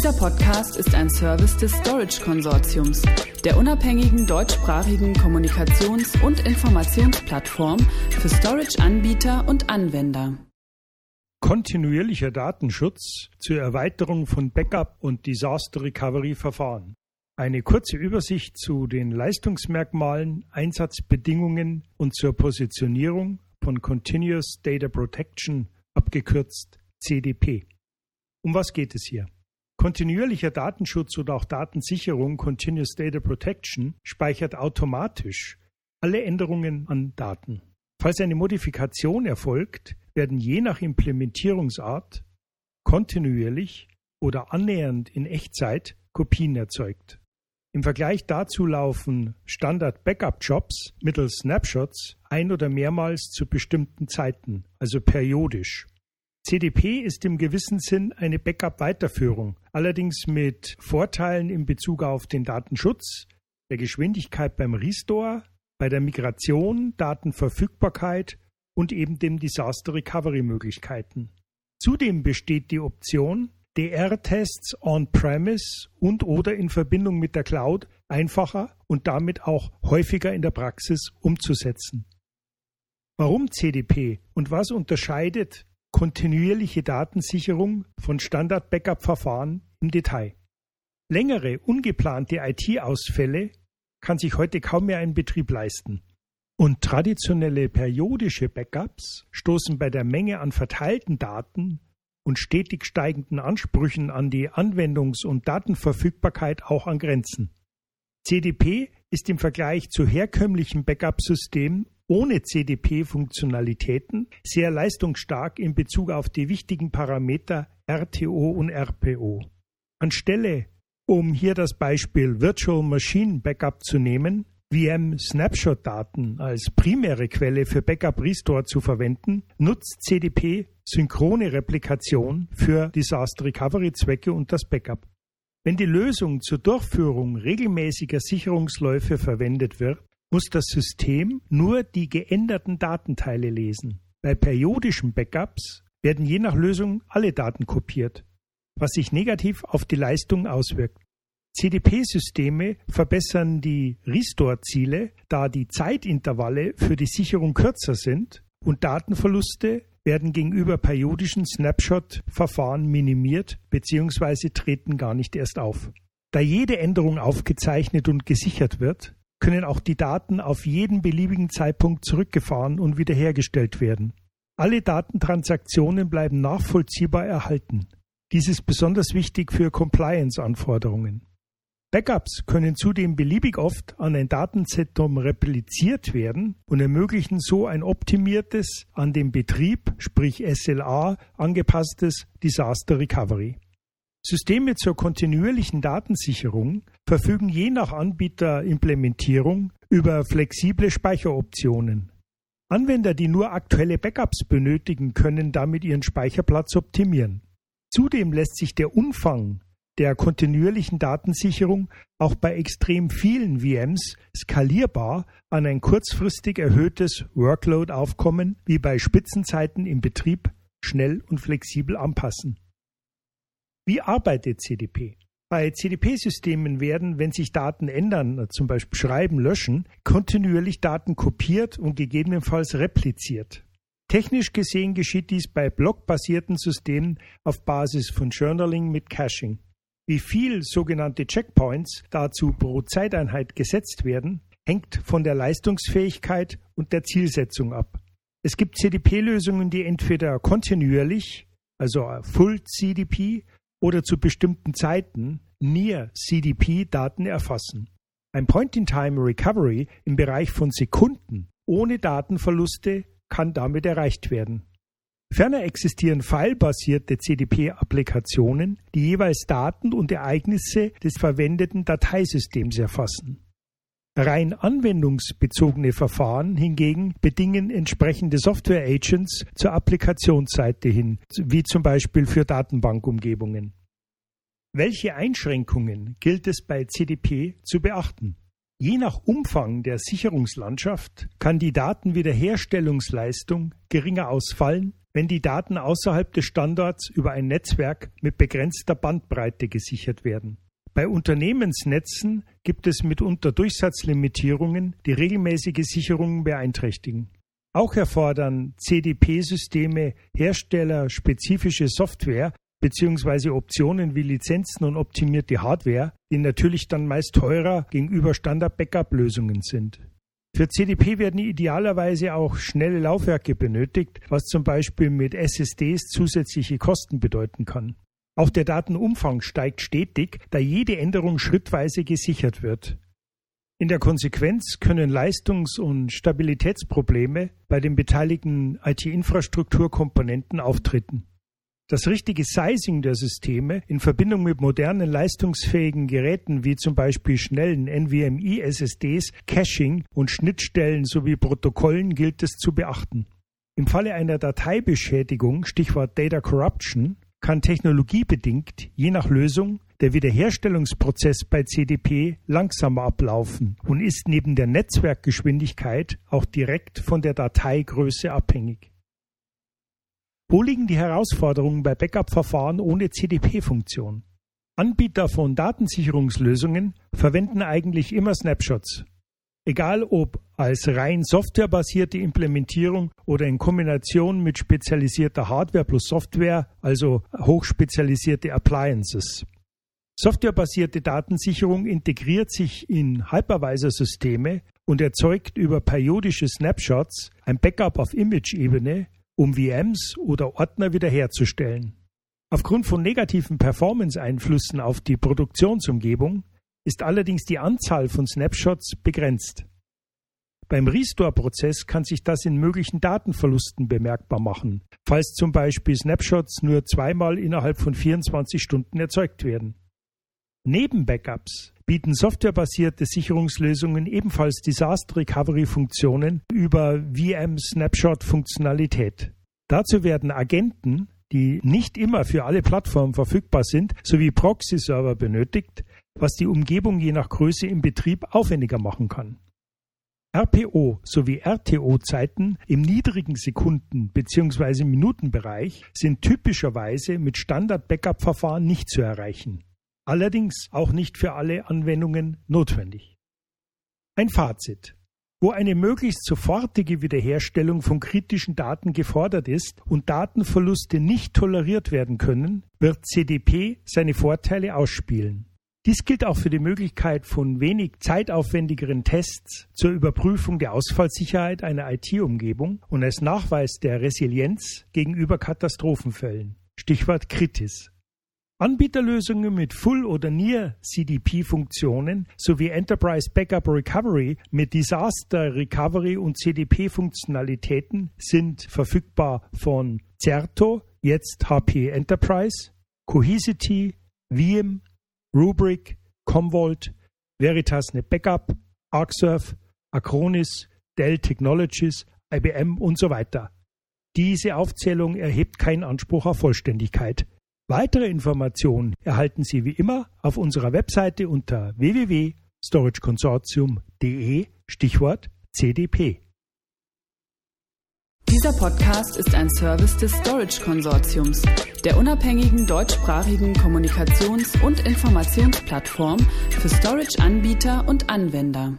Dieser Podcast ist ein Service des Storage Konsortiums, der unabhängigen deutschsprachigen Kommunikations- und Informationsplattform für Storage-Anbieter und Anwender. Kontinuierlicher Datenschutz zur Erweiterung von Backup- und Disaster Recovery-Verfahren. Eine kurze Übersicht zu den Leistungsmerkmalen, Einsatzbedingungen und zur Positionierung von Continuous Data Protection, abgekürzt CDP. Um was geht es hier? Kontinuierlicher Datenschutz oder auch Datensicherung, Continuous Data Protection, speichert automatisch alle Änderungen an Daten. Falls eine Modifikation erfolgt, werden je nach Implementierungsart kontinuierlich oder annähernd in Echtzeit Kopien erzeugt. Im Vergleich dazu laufen Standard-Backup-Jobs mittels Snapshots ein- oder mehrmals zu bestimmten Zeiten, also periodisch. CDP ist im gewissen Sinn eine Backup-Weiterführung, allerdings mit Vorteilen in Bezug auf den Datenschutz, der Geschwindigkeit beim Restore, bei der Migration, Datenverfügbarkeit und eben dem Disaster Recovery Möglichkeiten. Zudem besteht die Option, DR-Tests on-premise und oder in Verbindung mit der Cloud einfacher und damit auch häufiger in der Praxis umzusetzen. Warum CDP und was unterscheidet kontinuierliche Datensicherung von Standard-Backup-Verfahren im Detail? Längere, ungeplante IT-Ausfälle kann sich heute kaum mehr ein Betrieb leisten. Und traditionelle periodische Backups stoßen bei der Menge an verteilten Daten und stetig steigenden Ansprüchen an die Anwendungs- und Datenverfügbarkeit auch an Grenzen. CDP ist im Vergleich zu herkömmlichen Backup-Systemen ohne CDP-Funktionalitäten sehr leistungsstark in Bezug auf die wichtigen Parameter RTO und RPO. Anstelle, um hier das Beispiel Virtual Machine Backup zu nehmen, VM-Snapshot-Daten als primäre Quelle für Backup-Restore zu verwenden, nutzt CDP synchrone Replikation für Disaster Recovery Zwecke und das Backup. Wenn die Lösung zur Durchführung regelmäßiger Sicherungsläufe verwendet wird, muss das System nur die geänderten Datenteile lesen. Bei periodischen Backups werden je nach Lösung alle Daten kopiert, was sich negativ auf die Leistung auswirkt. CDP-Systeme verbessern die Restore-Ziele, da die Zeitintervalle für die Sicherung kürzer sind und Datenverluste werden gegenüber periodischen Snapshot-Verfahren minimiert bzw. treten gar nicht erst auf. Da jede Änderung aufgezeichnet und gesichert wird, können auch die Daten auf jeden beliebigen Zeitpunkt zurückgefahren und wiederhergestellt werden. Alle Datentransaktionen bleiben nachvollziehbar erhalten. Dies ist besonders wichtig für Compliance-Anforderungen. Backups können zudem beliebig oft an ein Datenzentrum repliziert werden und ermöglichen so ein optimiertes, an den Betrieb, sprich SLA, angepasstes Disaster Recovery. Systeme zur kontinuierlichen Datensicherung verfügen je nach Anbieterimplementierung über flexible Speicheroptionen. Anwender, die nur aktuelle Backups benötigen, können damit ihren Speicherplatz optimieren. Zudem lässt sich der Umfang der kontinuierlichen Datensicherung auch bei extrem vielen VMs skalierbar an ein kurzfristig erhöhtes Workload-Aufkommen wie bei Spitzenzeiten im Betrieb schnell und flexibel anpassen. Wie arbeitet CDP? Bei CDP-Systemen werden, wenn sich Daten ändern, zum Beispiel schreiben, löschen, kontinuierlich Daten kopiert und gegebenenfalls repliziert. Technisch gesehen geschieht dies bei blockbasierten Systemen auf Basis von Journaling mit Caching. Wie viel sogenannte Checkpoints dazu pro Zeiteinheit gesetzt werden, hängt von der Leistungsfähigkeit und der Zielsetzung ab. Es gibt CDP-Lösungen, die entweder kontinuierlich, also Full CDP, oder zu bestimmten Zeiten Near CDP Daten erfassen. Ein Point-in-Time-Recovery im Bereich von Sekunden ohne Datenverluste kann damit erreicht werden. Ferner existieren filebasierte CDP-Applikationen, die jeweils Daten und Ereignisse des verwendeten Dateisystems erfassen. Rein anwendungsbezogene Verfahren hingegen bedingen entsprechende Software-Agents zur Applikationsseite hin, wie zum Beispiel für Datenbankumgebungen. Welche Einschränkungen gilt es bei CDP zu beachten? Je nach Umfang der Sicherungslandschaft kann die Datenwiederherstellungsleistung geringer ausfallen, wenn die Daten außerhalb des Standorts über ein Netzwerk mit begrenzter Bandbreite gesichert werden. Bei Unternehmensnetzen gibt es mitunter Durchsatzlimitierungen, die regelmäßige Sicherungen beeinträchtigen. Auch erfordern CDP-Systeme herstellerspezifische Software bzw. Optionen wie Lizenzen und optimierte Hardware, die natürlich dann meist teurer gegenüber Standard-Backup-Lösungen sind. Für CDP werden idealerweise auch schnelle Laufwerke benötigt, was zum Beispiel mit SSDs zusätzliche Kosten bedeuten kann. Auch der Datenumfang steigt stetig, da jede Änderung schrittweise gesichert wird. In der Konsequenz können Leistungs- und Stabilitätsprobleme bei den beteiligten IT-Infrastrukturkomponenten auftreten. Das richtige Sizing der Systeme in Verbindung mit modernen leistungsfähigen Geräten wie zum Beispiel schnellen NVMe-SSDs, Caching und Schnittstellen sowie Protokollen gilt es zu beachten. Im Falle einer Dateibeschädigung, Stichwort Data Corruption, kann technologiebedingt, je nach Lösung, der Wiederherstellungsprozess bei CDP langsamer ablaufen und ist neben der Netzwerkgeschwindigkeit auch direkt von der Dateigröße abhängig. Wo liegen die Herausforderungen bei Backup-Verfahren ohne CDP-Funktion? Anbieter von Datensicherungslösungen verwenden eigentlich immer Snapshots. Egal ob als rein softwarebasierte Implementierung oder in Kombination mit spezialisierter Hardware plus Software, also hochspezialisierte Appliances. Softwarebasierte Datensicherung integriert sich in Hypervisor-Systeme und erzeugt über periodische Snapshots ein Backup auf Image-Ebene um VMs oder Ordner wiederherzustellen. Aufgrund von negativen Performance-Einflüssen auf die Produktionsumgebung ist allerdings die Anzahl von Snapshots begrenzt. Beim Restore-Prozess kann sich das in möglichen Datenverlusten bemerkbar machen, falls zum Beispiel Snapshots nur zweimal innerhalb von 24 Stunden erzeugt werden. Neben Backups bieten softwarebasierte Sicherungslösungen ebenfalls Disaster Recovery Funktionen über VM Snapshot Funktionalität. Dazu werden Agenten, die nicht immer für alle Plattformen verfügbar sind, sowie Proxy-Server benötigt, was die Umgebung je nach Größe im Betrieb aufwendiger machen kann. RPO sowie RTO-Zeiten im niedrigen Sekunden- bzw. Minutenbereich sind typischerweise mit Standard-Backup-Verfahren nicht zu erreichen allerdings auch nicht für alle Anwendungen notwendig. Ein Fazit. Wo eine möglichst sofortige Wiederherstellung von kritischen Daten gefordert ist und Datenverluste nicht toleriert werden können, wird CDP seine Vorteile ausspielen. Dies gilt auch für die Möglichkeit von wenig zeitaufwendigeren Tests zur Überprüfung der Ausfallsicherheit einer IT-Umgebung und als Nachweis der Resilienz gegenüber Katastrophenfällen. Stichwort Kritis. Anbieterlösungen mit Full- oder Near-CDP-Funktionen sowie Enterprise Backup Recovery mit Disaster Recovery und CDP-Funktionalitäten sind verfügbar von Certo, jetzt HP Enterprise, Cohesity, Veeam, Rubrik, Commvault, Veritas Backup, Arcserve, Acronis, Dell Technologies, IBM und so weiter. Diese Aufzählung erhebt keinen Anspruch auf Vollständigkeit. Weitere Informationen erhalten Sie wie immer auf unserer Webseite unter www.storageconsortium.de Stichwort CDP. Dieser Podcast ist ein Service des Storage Konsortiums, der unabhängigen deutschsprachigen Kommunikations- und Informationsplattform für Storage-Anbieter und Anwender.